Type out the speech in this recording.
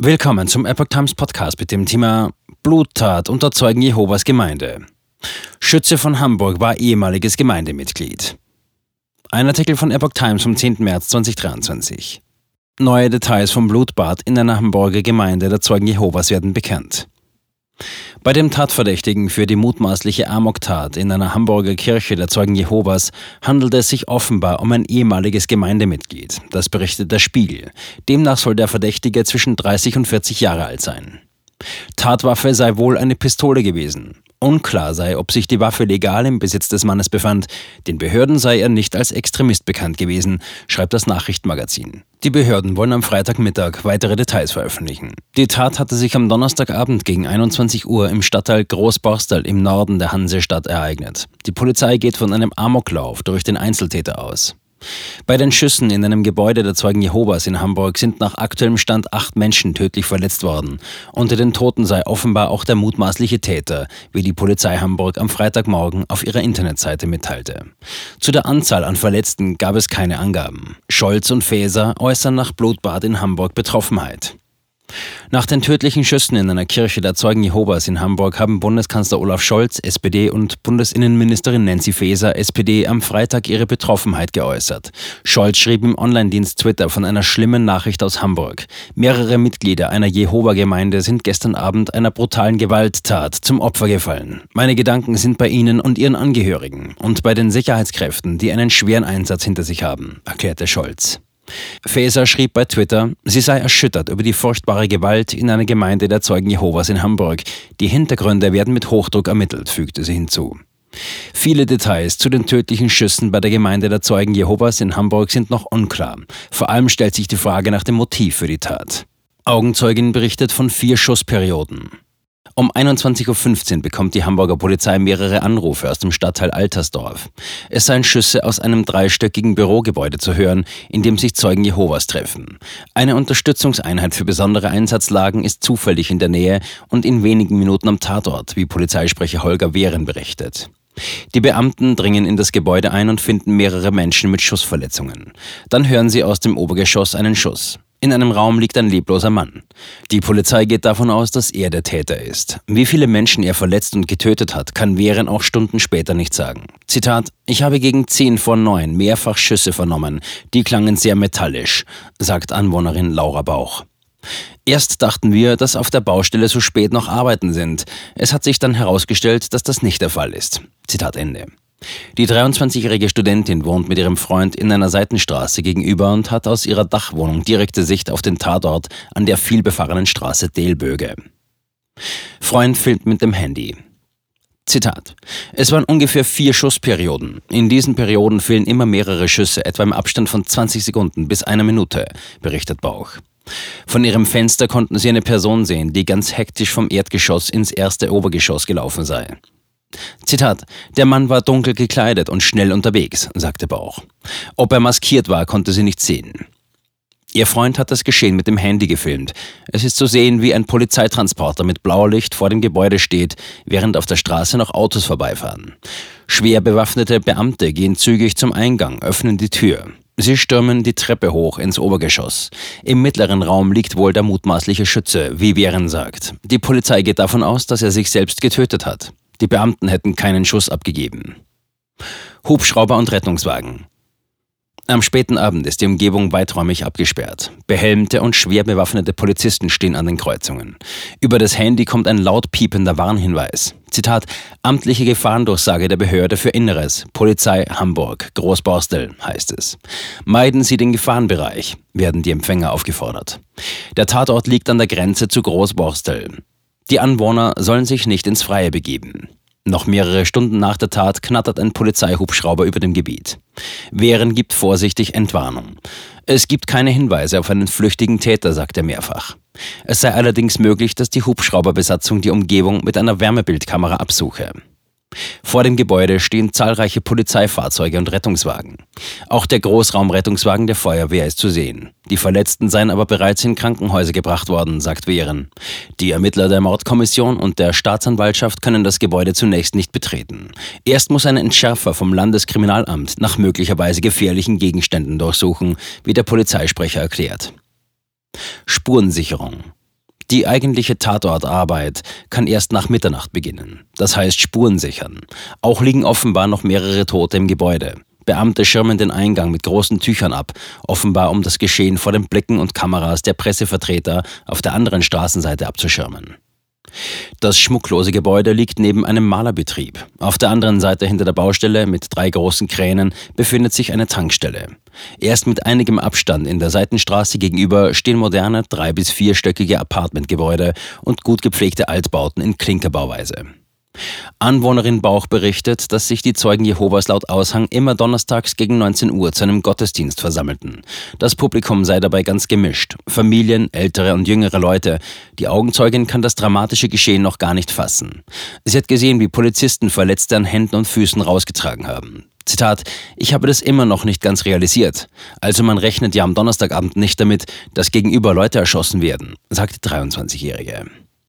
Willkommen zum Epoch Times Podcast mit dem Thema Bluttat unter Zeugen Jehovas Gemeinde. Schütze von Hamburg war ehemaliges Gemeindemitglied. Ein Artikel von Epoch Times vom 10. März 2023. Neue Details vom Blutbad in einer Hamburger Gemeinde der Zeugen Jehovas werden bekannt. Bei dem Tatverdächtigen für die mutmaßliche Amoktat in einer Hamburger Kirche der Zeugen Jehovas handelt es sich offenbar um ein ehemaliges Gemeindemitglied. Das berichtet der Spiegel. Demnach soll der Verdächtige zwischen 30 und 40 Jahre alt sein. Tatwaffe sei wohl eine Pistole gewesen. Unklar sei, ob sich die Waffe legal im Besitz des Mannes befand. Den Behörden sei er nicht als Extremist bekannt gewesen, schreibt das Nachrichtenmagazin. Die Behörden wollen am Freitagmittag weitere Details veröffentlichen. Die Tat hatte sich am Donnerstagabend gegen 21 Uhr im Stadtteil Großborstel im Norden der Hansestadt ereignet. Die Polizei geht von einem Amoklauf durch den Einzeltäter aus. Bei den Schüssen in einem Gebäude der Zeugen Jehovas in Hamburg sind nach aktuellem Stand acht Menschen tödlich verletzt worden. Unter den Toten sei offenbar auch der mutmaßliche Täter, wie die Polizei Hamburg am Freitagmorgen auf ihrer Internetseite mitteilte. Zu der Anzahl an Verletzten gab es keine Angaben. Scholz und Faeser äußern nach Blutbad in Hamburg Betroffenheit. Nach den tödlichen Schüssen in einer Kirche der Zeugen Jehovas in Hamburg haben Bundeskanzler Olaf Scholz, SPD und Bundesinnenministerin Nancy Faeser, SPD, am Freitag ihre Betroffenheit geäußert. Scholz schrieb im Online-Dienst Twitter von einer schlimmen Nachricht aus Hamburg. Mehrere Mitglieder einer Jehova-Gemeinde sind gestern Abend einer brutalen Gewalttat zum Opfer gefallen. Meine Gedanken sind bei Ihnen und Ihren Angehörigen und bei den Sicherheitskräften, die einen schweren Einsatz hinter sich haben, erklärte Scholz. Faeser schrieb bei Twitter, sie sei erschüttert über die furchtbare Gewalt in einer Gemeinde der Zeugen Jehovas in Hamburg. Die Hintergründe werden mit Hochdruck ermittelt, fügte sie hinzu. Viele Details zu den tödlichen Schüssen bei der Gemeinde der Zeugen Jehovas in Hamburg sind noch unklar. Vor allem stellt sich die Frage nach dem Motiv für die Tat. Augenzeugin berichtet von vier Schussperioden. Um 21.15 Uhr bekommt die Hamburger Polizei mehrere Anrufe aus dem Stadtteil Altersdorf. Es seien Schüsse aus einem dreistöckigen Bürogebäude zu hören, in dem sich Zeugen Jehovas treffen. Eine Unterstützungseinheit für besondere Einsatzlagen ist zufällig in der Nähe und in wenigen Minuten am Tatort, wie Polizeisprecher Holger Wehren berichtet. Die Beamten dringen in das Gebäude ein und finden mehrere Menschen mit Schussverletzungen. Dann hören sie aus dem Obergeschoss einen Schuss. In einem Raum liegt ein lebloser Mann. Die Polizei geht davon aus, dass er der Täter ist. Wie viele Menschen er verletzt und getötet hat, kann Wehren auch Stunden später nicht sagen. Zitat, ich habe gegen 10 vor 9 mehrfach Schüsse vernommen. Die klangen sehr metallisch, sagt Anwohnerin Laura Bauch. Erst dachten wir, dass auf der Baustelle so spät noch Arbeiten sind. Es hat sich dann herausgestellt, dass das nicht der Fall ist. Zitat Ende. Die 23-jährige Studentin wohnt mit ihrem Freund in einer Seitenstraße gegenüber und hat aus ihrer Dachwohnung direkte Sicht auf den Tatort an der vielbefahrenen Straße Delböge. Freund filmt mit dem Handy. Zitat. Es waren ungefähr vier Schussperioden. In diesen Perioden fehlen immer mehrere Schüsse, etwa im Abstand von 20 Sekunden bis einer Minute, berichtet Bauch. Von ihrem Fenster konnten sie eine Person sehen, die ganz hektisch vom Erdgeschoss ins erste Obergeschoss gelaufen sei. Zitat: Der Mann war dunkel gekleidet und schnell unterwegs, sagte Bauch. Ob er maskiert war, konnte sie nicht sehen. Ihr Freund hat das Geschehen mit dem Handy gefilmt. Es ist zu sehen, wie ein Polizeitransporter mit Blaulicht vor dem Gebäude steht, während auf der Straße noch Autos vorbeifahren. Schwer bewaffnete Beamte gehen zügig zum Eingang, öffnen die Tür. Sie stürmen die Treppe hoch ins Obergeschoss. Im mittleren Raum liegt wohl der mutmaßliche Schütze, wie Wehren sagt. Die Polizei geht davon aus, dass er sich selbst getötet hat. Die Beamten hätten keinen Schuss abgegeben. Hubschrauber und Rettungswagen. Am späten Abend ist die Umgebung weiträumig abgesperrt. Behelmte und schwer bewaffnete Polizisten stehen an den Kreuzungen. Über das Handy kommt ein laut piepender Warnhinweis. Zitat, amtliche Gefahrendurchsage der Behörde für Inneres, Polizei Hamburg, Großborstel heißt es. Meiden Sie den Gefahrenbereich, werden die Empfänger aufgefordert. Der Tatort liegt an der Grenze zu Großborstel. Die Anwohner sollen sich nicht ins Freie begeben. Noch mehrere Stunden nach der Tat knattert ein Polizeihubschrauber über dem Gebiet. Wehren gibt vorsichtig Entwarnung. Es gibt keine Hinweise auf einen flüchtigen Täter, sagt er mehrfach. Es sei allerdings möglich, dass die Hubschrauberbesatzung die Umgebung mit einer Wärmebildkamera absuche. Vor dem Gebäude stehen zahlreiche Polizeifahrzeuge und Rettungswagen. Auch der Großraumrettungswagen der Feuerwehr ist zu sehen. Die Verletzten seien aber bereits in Krankenhäuser gebracht worden, sagt Wehren. Die Ermittler der Mordkommission und der Staatsanwaltschaft können das Gebäude zunächst nicht betreten. Erst muss ein Entschärfer vom Landeskriminalamt nach möglicherweise gefährlichen Gegenständen durchsuchen, wie der Polizeisprecher erklärt. Spurensicherung. Die eigentliche Tatortarbeit kann erst nach Mitternacht beginnen. Das heißt Spuren sichern. Auch liegen offenbar noch mehrere Tote im Gebäude. Beamte schirmen den Eingang mit großen Tüchern ab, offenbar um das Geschehen vor den Blicken und Kameras der Pressevertreter auf der anderen Straßenseite abzuschirmen. Das schmucklose Gebäude liegt neben einem Malerbetrieb. Auf der anderen Seite hinter der Baustelle mit drei großen Kränen befindet sich eine Tankstelle. Erst mit einigem Abstand in der Seitenstraße gegenüber stehen moderne drei- bis vierstöckige Apartmentgebäude und gut gepflegte Altbauten in Klinkerbauweise. Anwohnerin Bauch berichtet, dass sich die Zeugen Jehovas laut Aushang immer donnerstags gegen 19 Uhr zu einem Gottesdienst versammelten. Das Publikum sei dabei ganz gemischt. Familien, ältere und jüngere Leute. Die Augenzeugin kann das dramatische Geschehen noch gar nicht fassen. Sie hat gesehen, wie Polizisten Verletzte an Händen und Füßen rausgetragen haben. Zitat, ich habe das immer noch nicht ganz realisiert. Also man rechnet ja am Donnerstagabend nicht damit, dass gegenüber Leute erschossen werden, sagt die 23-Jährige.